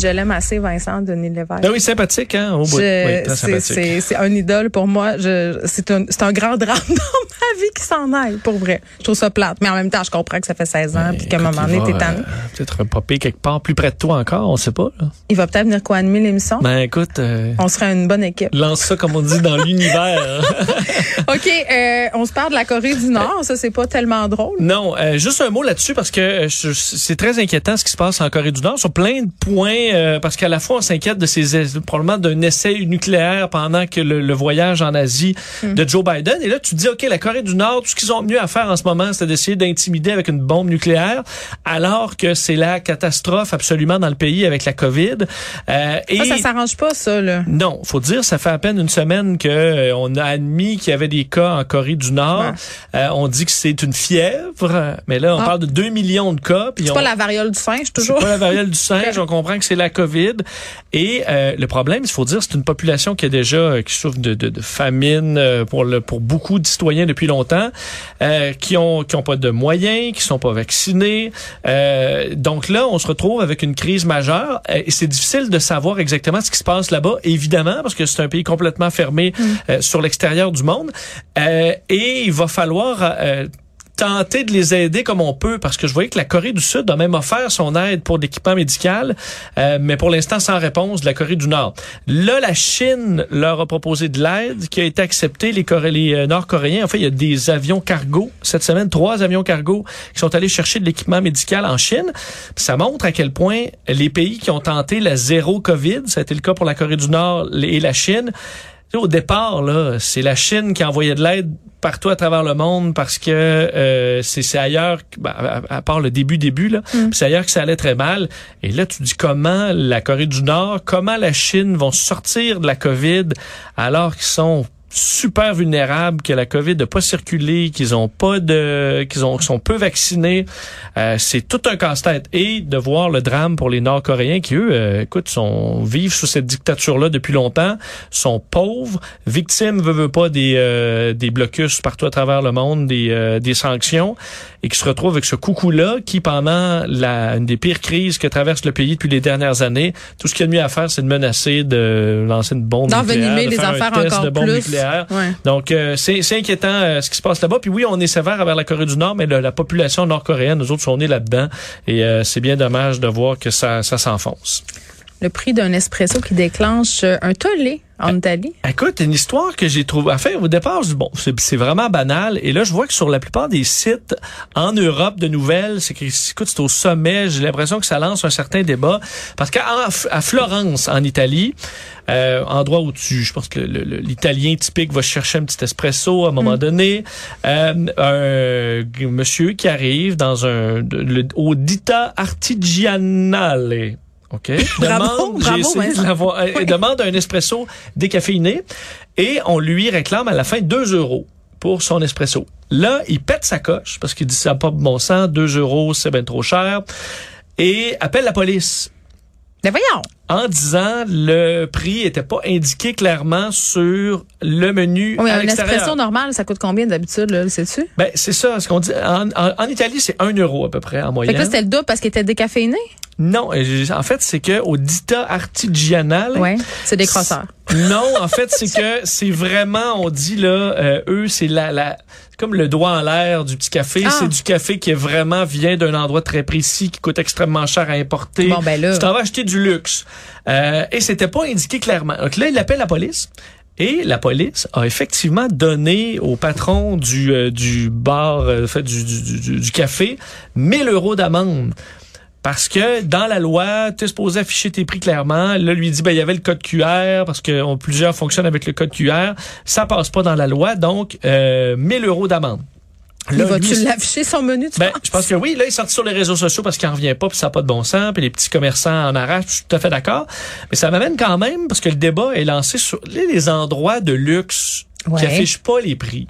Je l'aime assez, Vincent Denis Lévesque. Ah oui, sympathique, hein? Au bout. Je- Oui, c'est- sympathique. c'est c'est un idole pour moi. Je- C'est un, c'est un grand drame dans ma vie qui s'en aille, pour vrai. Je trouve ça plate. Mais en même temps, je comprends que ça fait 16 ans puis qu'à un moment donné, t'es tanné. euh, Peut-être un popé quelque part plus près de toi encore, on sait pas. Là. Il va peut-être venir co-animer l'émission. Ben écoute, euh, On serait une bonne équipe. lance ça comme on dit dans l'univers. OK, euh, on se parle de la Corée du Nord. Ça, c'est pas tellement drôle. non, euh, juste un mot là-dessus parce que c'est très inquiétant ce qui se passe en Corée du Nord sur plein de points euh, parce qu'à la fois on s'inquiète de ces es- probablement d'un essai nucléaire pendant que le, le voyage en Asie de Joe Biden et là tu te dis OK la Corée du Nord tout ce qu'ils ont mieux à faire en ce moment c'est d'essayer d'intimider avec une bombe nucléaire alors que c'est la catastrophe absolument dans le pays avec la Covid Euh, et Ça, ça s'arrange pas, ça, là. non, faut dire, ça fait à peine une semaine que euh, on a admis qu'il y avait des cas en Corée du Nord. Ouais. Euh, on dit que c'est une fièvre, mais là, on Ah. parle de 2 millions de cas. C'est on- pas la variole du singe, c'est toujours. pas la variole du singe, on comprend que c'est la COVID. Et euh, le problème, il faut dire, c'est une population qui est déjà euh, qui souffre de, de, de famine euh, pour le pour beaucoup de citoyens depuis longtemps, euh, qui ont qui ont pas de moyens, qui sont pas vaccinés. Euh, donc là, on se retrouve avec une crise majeure et c'est difficile de savoir exactement ce qui se passe là-bas, évidemment, parce que c'est un pays complètement fermé euh, sur l'extérieur du monde. Euh, et il va falloir euh, tenter de les aider comme on peut parce que je voyais que la Corée du Sud a même offert son aide pour l'équipement médical, euh, mais pour l'instant sans réponse de la Corée du Nord. Là, la Chine leur a proposé de l'aide qui a été acceptée. Les, les euh, Nord-Coréens, en fait, il y a des avions cargo cette semaine, trois avions cargo qui sont allés chercher de l'équipement médical en Chine. Ça montre à quel point les pays qui ont tenté la zéro COVID, ça a été le cas pour la Corée du Nord et la Chine, au départ, là, c'est la Chine qui envoyait de l'aide partout à travers le monde parce que euh, c'est c'est ailleurs, ben, à, à part le début début là, puis c'est ailleurs que ça allait très mal. Et là, tu dis comment la Corée du Nord, comment la Chine vont sortir de la COVID alors qu'ils sont super vulnérables, que la COVID n'a pas circulé, qu'ils ont pas de, qu'ils ont, sont peu vaccinés. Euh, c'est tout un casse-tête. Et de voir le drame pour les Nord-Coréens qui, eux, euh, écoute, sont, vivent sous cette dictature-là depuis longtemps, sont pauvres, victimes, veut, veut pas, des, euh, des blocus partout à travers le monde, des, euh, des sanctions, et qui se retrouvent avec ce coucou-là qui, pendant la, une des pires crises que traverse le pays depuis les dernières années, tout ce qu'il y a de mieux à faire, c'est de menacer de lancer une bombe D'envenimer de les affaires encore plus. Ouais. Donc, euh, c'est c'est inquiétant euh, ce qui se passe là-bas. Puis oui, on est sévère envers la Corée du Nord, mais le- la population nord-coréenne, nous autres, sont nés là-dedans. Et euh, c'est bien dommage de voir que ça, ça s'enfonce. Le prix d'un espresso qui déclenche euh, un tollé en Italie. Écoute, une histoire que j'ai trouvée. Enfin, au départ, je bon, c'est vraiment banal. Et là, je vois que sur la plupart des sites en Europe de nouvelles, c'est que, écoute, c'est au sommet. J'ai l'impression que ça lance un certain débat. Parce qu'à à Florence, en Italie, euh, endroit où tu, je pense que l'Italien typique va chercher un petit espresso à un moment donné, euh, un monsieur qui arrive dans un, le, au Dita Artigianale. OK. Bravo, Demande, bravo, de euh, Oui. demande un espresso décaféiné et on lui réclame à la fin 2 euros pour son espresso. Là, il pète sa coche parce qu'il dit ça n'a pas de bon sens, 2 euros, c'est bien trop cher et appelle la police Mais voyons. en disant le prix était pas indiqué clairement sur le menu Oui, à un l'extérieur. espresso normal, ça coûte combien d'habitude, là, sais-tu? Ben, c'est ça, ce qu'on dit. En, en- en Italie, c'est 1 euro à peu près en Fait moyenne. que là, c'était le double parce qu'il était décaféiné? Non, en fait, c'est que au Dita Artigianale, Ouais. C'est des crosseurs. Non, en fait, c'est que c'est vraiment, on dit là, euh, eux, c'est la, la, comme le doigt en l'air du petit café. Ah. C'est du café qui est vraiment vient d'un endroit très précis, qui coûte extrêmement cher à importer. Bon, ben là. Tu t'en vas acheter du luxe. Euh, et c'était pas indiqué clairement. Donc là, il appelle la police. Et la police a effectivement donné au patron du, euh, du bar, euh, fait, du, du, du, du café, 1000 euros d'amende. Parce que dans la loi, tu es supposé afficher tes prix clairement. Là, lui dit, ben, il y avait le code QR, parce que on- plusieurs fonctionnent avec le code QR. Ça passe pas dans la loi, donc euh, 1000 euros d'amende. Là, va-tu lui, l'afficher son menu, tu ben, penses? je pense que oui. Là, il est sorti sur les réseaux sociaux parce qu'il en revient pas, puis ça n'a pas de bon sens, puis les petits commerçants en arrachent. Je suis tout à fait d'accord. Mais ça m'amène quand même, parce que le débat est lancé sur les les endroits de luxe Ouais. qui affichent pas les prix.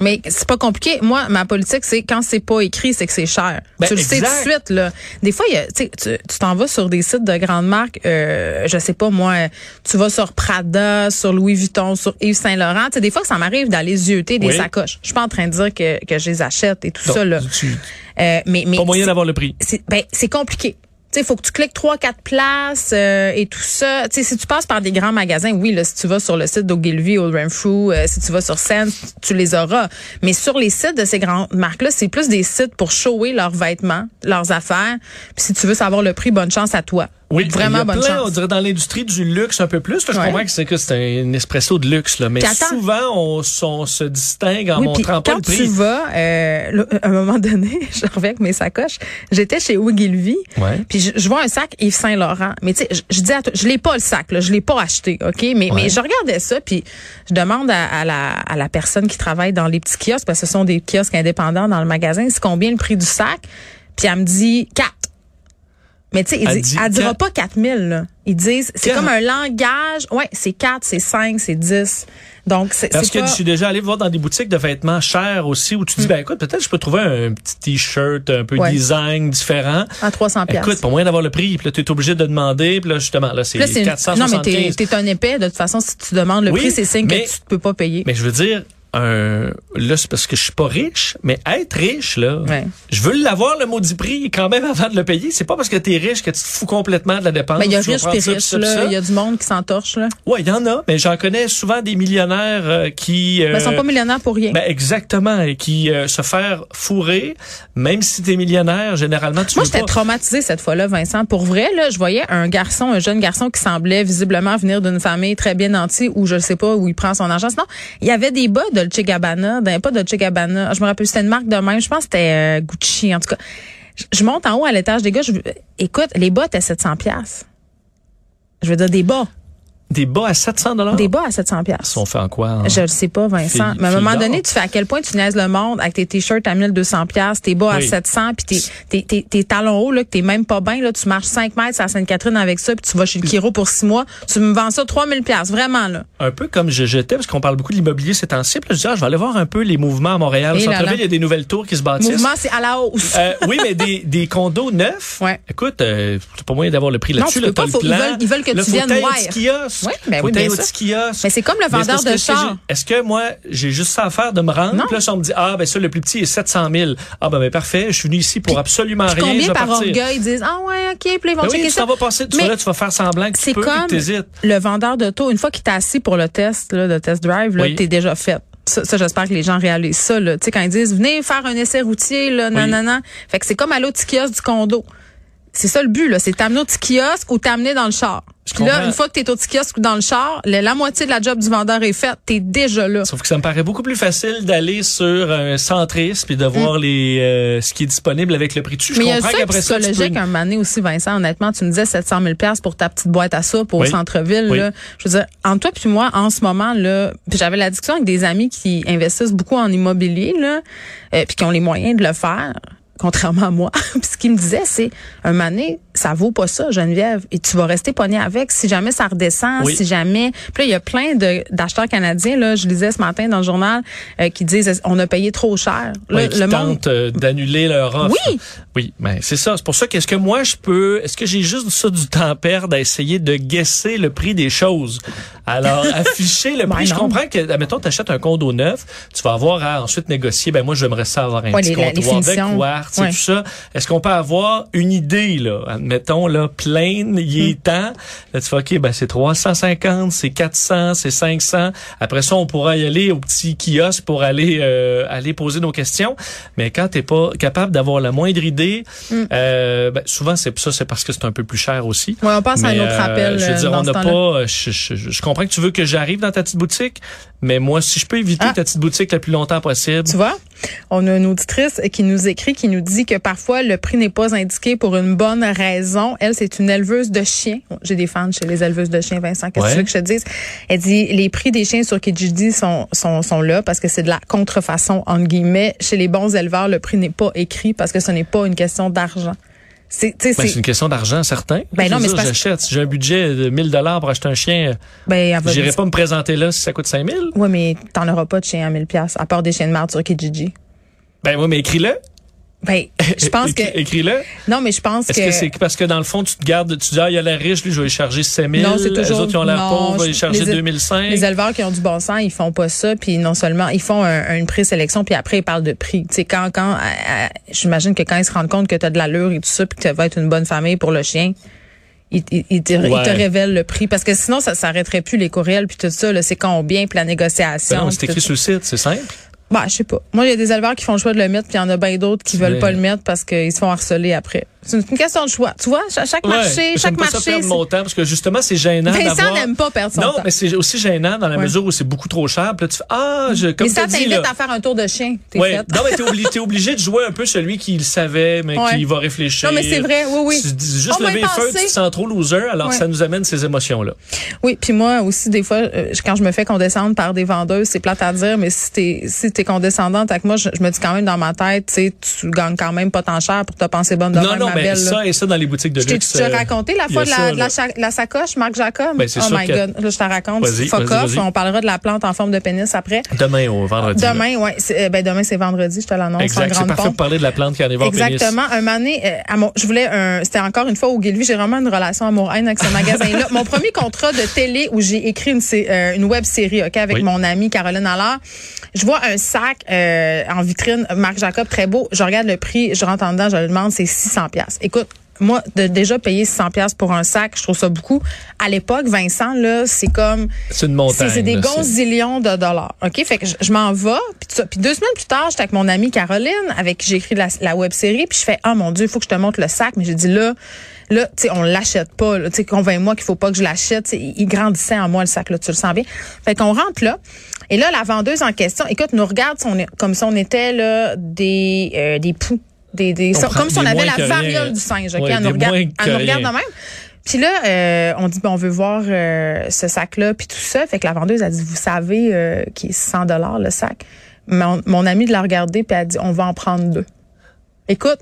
Mais c'est pas compliqué. Moi, ma politique, c'est quand c'est pas écrit, c'est que c'est cher. Ben, tu le sais tout de suite. Là. Des fois, y a, tu t'en vas sur des sites de grandes marques, euh, je sais pas moi, tu vas sur Prada, sur Louis Vuitton, sur Yves Saint Laurent. Tu sais, des fois, ça m'arrive d'aller zioter des Oui. sacoches. Je suis pas en train de dire que, que je les achète et tout Donc, ça. Là. tu- Euh, mais mais pas moyen d'avoir le prix. c'est ben c'est compliqué. Sais, faut que tu cliques trois quatre places euh, et tout ça. Tu sais, si tu passes par des grands magasins, oui, là, si tu vas sur le site d'Ogilvy ou Renfrew, euh, si tu vas sur Sense, tu les auras. Mais sur les sites de ces grandes marques-là, c'est plus des sites pour shower leurs vêtements, leurs affaires. Puis si tu veux savoir le prix, bonne chance à toi. Oui, vraiment il y a bonne plein, chance. On dirait dans l'industrie du luxe un peu plus. Là, je Ouais. comprends que c'est que c'est un espresso de luxe, là, mais attends. souvent on, se distingue en Oui, montrant pas quand le prix. tu vas, euh, à un moment donné, je reviens avec mes sacoches. J'étais chez Ogilvy, Ouais. puis je, je vois un sac Yves Saint Laurent. Mais tu sais, je, je dis à toi, je l'ai pas le sac, là, je l'ai pas acheté, ok? Mais mais je regardais ça, puis je demande à, à la à la personne qui travaille dans les petits kiosques, parce que ce sont des kiosques indépendants dans le magasin, c'est combien le prix du sac? Puis elle me dit 4. Mais tu sais, Elle dit, elle dira pas 4000 là. Ils disent c'est comme un langage. Ouais, c'est 4, c'est 5, c'est 10. Donc c'est Parce que pas- je suis déjà allé voir dans des boutiques de vêtements chers aussi où tu dis, ben écoute, peut-être je peux trouver un petit t-shirt un peu Hmm. Ouais. design différent. à 300 pièces. Écoute, pour moyen d'avoir le prix, puis là, tu es obligé de demander, puis là, justement, là, c'est Là, c'est une- 475. Non, mais t'es, t'es un épais. De toute façon, si tu demandes le Oui, prix, c'est signe que tu peux pas payer. Mais je veux dire, un, là, c'est parce que je suis pas riche, mais être riche, là, Ouais. je veux l'avoir, le maudit prix, quand même, avant de le payer. C'est pas parce que t'es riche que tu te fous complètement de la dépense. Ben, il y a Tu riche ça, riche, là. Il y a du monde qui s'entorche, là. Ouais, il y en a, mais j'en connais souvent des millionnaires euh, qui... euh, Ben, ils sont pas millionnaires pour rien. ben, exactement, et qui euh, se faire fourrer, même si t'es millionnaire, généralement, tu Moi, j'étais traumatisée cette fois-là, Vincent. Pour vrai, là, je voyais un garçon, un jeune garçon qui semblait visiblement venir d'une famille très bien nantie où je sais pas où il prend son argent. Sinon, il y avait des bas Dolce Gabbana, ben, pas Dolce Gabbana. Je me rappelle, c'était une marque de même. Je pense que c'était euh, Gucci, en tout cas. Je, monte en haut à l'étage des gars. Je, écoute, les bas étaient 700 pièces. Je veux dire, des bas. Des bas à 700 dollars? Des bas à 700 pièces. sont faits en quoi? en- Je le sais pas, Vincent. Mais à un moment donné, tu fais à quel point tu niaises le monde avec tes t-shirts à 1200 pièces, tes bas à Oui. 700, puis tes, tes, talons hauts, là, que t'es même pas bien, là, tu marches 5 mètres à Sainte-Catherine avec ça, puis tu vas chez le Kiro pour 6 mois, tu me vends ça 3000 pièces, vraiment, là. un peu comme je jetais, parce qu'on parle beaucoup de l'immobilier ces temps-ci. Je dis, ah, je vais aller voir un peu les mouvements à Montréal. Au là centre-ville, il y a des nouvelles tours qui se bâtissent. Mouvement, c'est à la hausse. Euh, oui, mais des, des condos neufs. Ouais. Écoute, euh, c'est pas moyen d'avoir le prix là-dessus. là, t'as ils veulent- ils veulent que Là, tu viennes kiosque. Oui, ben oui, t'ailles bien au sûr. petit kiosque. Mais c'est comme le vendeur de char. Est-ce que moi, j'ai juste ça à faire de me rendre? Non. Puis là, si on me dit, ah, ben ça, le plus petit est 700 000. Ah, ben, ben parfait, je suis venu ici pour absolument Puis rien. combien par partir. orgueil ils disent, ah ouais, ok, puis ils vont Ben oui, checker ça. vas passer, tu Mais là, tu vas faire semblant que tu peux, comme que le vendeur d'auto, une fois qu'il t'a assis pour le test, là, le test drive, là, Oui. t'es déjà fait. Ça, ça, j'espère que les gens réalisent ça. Là. Tu sais, quand ils disent venez faire un essai routier, là, non, Oui. non, non. Fait que c'est comme au petit kiosque du condo. C'est ça le but, là. C'est t'amener au petit kiosque ou t'amener dans le char. Je Puis là, une fois que t'es au petit kiosque ou dans le char, la moitié de la job du vendeur est faite. T'es déjà là. Sauf que ça me paraît beaucoup plus facile d'aller sur un centriste puis de voir les euh, ce qui est disponible avec le prix dessus. Je. Mais a comprends qu'après ça, psychologique un moment donné aussi, Vincent. Honnêtement, tu me disais 700 000 pour ta petite boîte à soupe au Oui. centre-ville. Oui. Je veux dire, entre toi puis moi, en ce moment, là, j'avais la discussion avec des amis qui investissent beaucoup en immobilier, là, euh, puis qui ont les moyens de le faire. Contrairement à moi. Puis ce qu'il me disait, c'est un donné, ça vaut pas ça, Geneviève. Et tu vas rester pogné avec si jamais ça redescend, Oui. si jamais. Puis là, il y a plein d'acheteurs canadiens, là, je lisais ce matin dans le journal, euh, qui disent on a payé trop cher. Là, Ouais, qui le monde. tentent euh, d'annuler leur offre. Oui. Oui, mais c'est ça. C'est pour ça qu'est-ce que moi je peux, est-ce que j'ai juste ça du temps à perdre à essayer de guesser le prix des choses? Alors, afficher le Ben prix. je non. comprends que, admettons, tu achètes un condo neuf, tu vas avoir à ensuite négocier, ben moi, j'aimerais ça avoir un Ouais, petit les- comptoir de quartz et Ouais. tout ça. Est-ce qu'on peut avoir une idée, là? Admettons, là, pleine, il Hmm. est temps. Là, tu fais, OK, ben c'est 350, c'est 400, c'est 500. Après ça, on pourra y aller au petit kiosque pour aller euh, aller poser nos questions. Mais quand t'es pas capable d'avoir la moindre idée, Hmm. euh, ben, souvent c'est ça, c'est parce que c'est un peu plus cher aussi. Ouais, on passe à un autre euh, appel. Je veux euh, dire, dans on n'a pas. Je, je- je- je comprends que tu veux que j'arrive dans ta petite boutique, mais moi, si je peux éviter Ah. ta petite boutique le plus longtemps possible. Tu vois, on a une auditrice qui nous écrit, qui nous dit que parfois le prix n'est pas indiqué pour une bonne raison. Elle, c'est une éleveuse de chiens. J'ai des fans chez les éleveuses de chiens, Vincent. Qu'est-ce que tu veux que je te dise? Elle dit, les prix des chiens sur Kijiji sont, sont, sont là parce que c'est de la contrefaçon, entre guillemets. Chez les bons éleveurs, le prix n'est pas écrit parce que ce n'est pas une question d'argent. C'est, Ben, une question d'argent, certain. Ben non, mais j'achète. Si j'ai un budget de 1000 dollars pour acheter un chien, ben, j'irai pas me présenter là si ça coûte 5000. Ouais, mais t'en auras pas de chien à 1000 pièces à part des chiens de marde sur Kijiji. Ben oui, mais écris-le. Ben, je pense que, Écris- Écris-le. non, mais je pense Est-ce que, c'est parce que dans le fond, tu te gardes, tu dis, ah, il a l'air riche, lui, je vais lui charger 5000. Non, c'est Les autres, ils ont l'air non, pauvres, je vais lui charger les- 2005. Les éleveurs qui ont du bon sens, ils font pas ça. Puis non seulement, ils font un- une présélection, puis après, ils parlent de prix. Tu sais, quand, quand, j'imagine que quand ils se rendent compte que tu as de l'allure et tout ça, puis que tu vas être une bonne famille pour le chien, ils, ils- ils te, Ouais. révèlent le prix. Parce que sinon, ça s'arrêterait plus les courriels, puis tout ça. là, C'est combien, puis la négociation. Ben non, c'est écrit sur le site, c'est simple. Bah, je sais pas. Moi, il y a des éleveurs qui font le choix de le mettre, puis il y en a bien d'autres qui veulent pas le mettre parce qu'ils se font harceler après. C'est une question de choix. Tu vois, cha- chaque Ouais, marché, chaque pas ça marché. perdre c'est- mon temps parce que justement, c'est gênant Vincent n'aime pas perdre son non, temps. mais c'est aussi gênant dans la Ouais. mesure où c'est beaucoup trop cher. Puis là, tu fais, ah, je, comme Mais ça t'invite à faire un tour de chien. Ouais. faite. Non, mais t'es obligé, obligé de jouer un peu celui qui le savait, mais qui va réfléchir. Non, mais c'est vrai, oui, oui. Tu dis juste On lever les feux, tu te sens trop loser, alors ça nous amène ces émotions-là. Oui, puis moi aussi, des fois, euh, quand je me fais condescendre par des vendeuses, c'est plate à dire, mais si t'es si t'es condescendante avec moi, je, je me dis quand même dans ma tête, tu sais, tu gagnes quand même pas tant cher pour te penser bonne de non, non, ma belle. là. ça et ça dans les boutiques de Je t'ai luxe. euh, raconté la fois de la, sacoche, Marc Jacob? Ben, oh my God. Là, je te raconte. Fuck off. On parlera de la plante en forme de pénis après. Demain au vendredi. Demain, c'est- euh, Ben, demain, c'est vendredi, je te l'annonce. Exact. C'est parfait pour parler de la plante qui en est voir pénis. Exactement. Un donné, euh, mon- je voulais un, c'était encore une fois au Guilvy, j'ai vraiment une relation amour-haine avec ce magasin-là. mon premier contrat de télé où j'ai écrit une, sé- euh, une web série, ok, avec Oui. mon amie Caroline Allard. Je vois un sac euh, en vitrine, Marc Jacob, très beau. Je regarde le prix, je rentre en dedans, je le demande, c'est 600 pièces. Écoute. Moi, de déjà payer 600 pièces pour un sac, je trouve ça beaucoup. À l'époque, Vincent, là, c'est comme C'est une montagne. c'est des gonzillions de dollars. OK? Fait que je, je m'en vais. Puis. Puis deux semaines plus tard, j'étais avec mon amie Caroline, avec qui j'ai écrit la, la web série. Puis je fais, ah mon Dieu, il faut que je te montre le sac. Mais j'ai dit là, là, tu sais, on l'achète pas. Tu sais, convainc-moi qu'il faut pas que je l'achète. Il il grandissait en moi, le sac, là, tu le sens bien. Fait qu'on rentre là. Et là, la vendeuse en question, écoute, nous regarde si on est- comme si on était là des, euh, des poux. Des, des, On comme si on avait la variole du singe. OK? Ouais, elle nous regarde, elle nous regarde de même. Puis là, euh, on dit, bon, on veut voir euh, ce sac-là, puis tout ça. Fait que la vendeuse a dit, vous savez euh, qu'il est 100 dollars le sac? Mon, mon ami de la regarder, puis elle a dit, on va en prendre deux. Écoute,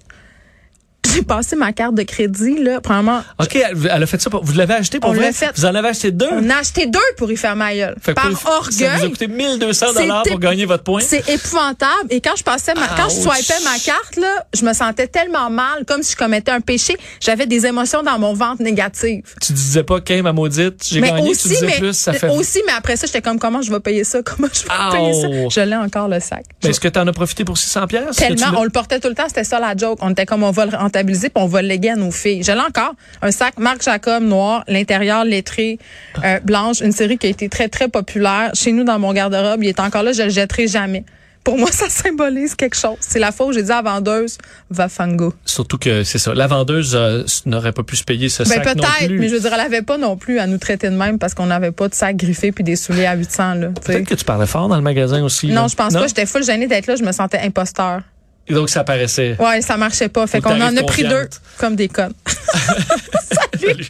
j'ai passé ma carte de crédit, là, premièrement. OK, elle, elle a fait ça. Pour, vous l'avez acheté pour On vrai? fait. Vous en avez acheté deux? On a acheté deux pour y faire ma gueule. Fait Par pour- Ça vous a orgueil. coûté 1200 dollars C'était- pour gagner votre point? C'est épouvantable. Et quand je passais ma, quand je swipais ma carte, là, je me sentais tellement mal, comme si je commettais un péché. J'avais des émotions dans mon ventre négatives. Tu disais pas, qu'un ma maudite, j'ai gagné, aussi, tu disais mais, plus, ça fait... aussi, mais après ça, j'étais comme, comment je vais payer ça? Comment je vais payer ça? Je l'ai encore, le sac. Mais est-ce que tu en as profité pour 600 pièces Tellement, on le portait tout le temps, c'était ça la joke. On était comme, on va le puis on va le léguer à nos filles. Je l'ai encore. Un sac Marc Jacob noir, l'intérieur lettré, euh, blanche, une série qui a été très, très populaire. Chez nous, dans mon garde-robe, il est encore là, je le jetterai jamais. Pour moi, ça symbolise quelque chose. C'est la fois où j'ai dit à la vendeuse, va fango. Surtout que c'est ça. La vendeuse euh, n'aurait pas pu se payer ce Ben sac non peut-être, mais je veux dire, elle avait pas non plus à nous traiter de même parce qu'on n'avait pas de sac griffé puis des souliers à 800 là. tu sais. Peut-être que tu parlais fort dans le magasin aussi. Non, là. je pense pas. J'étais full gênée d'être là. Je me sentais imposteur. Et donc, ça paraissait. Ouais, ça marchait pas. Fait qu'on en a pris deux comme des connes. Salut.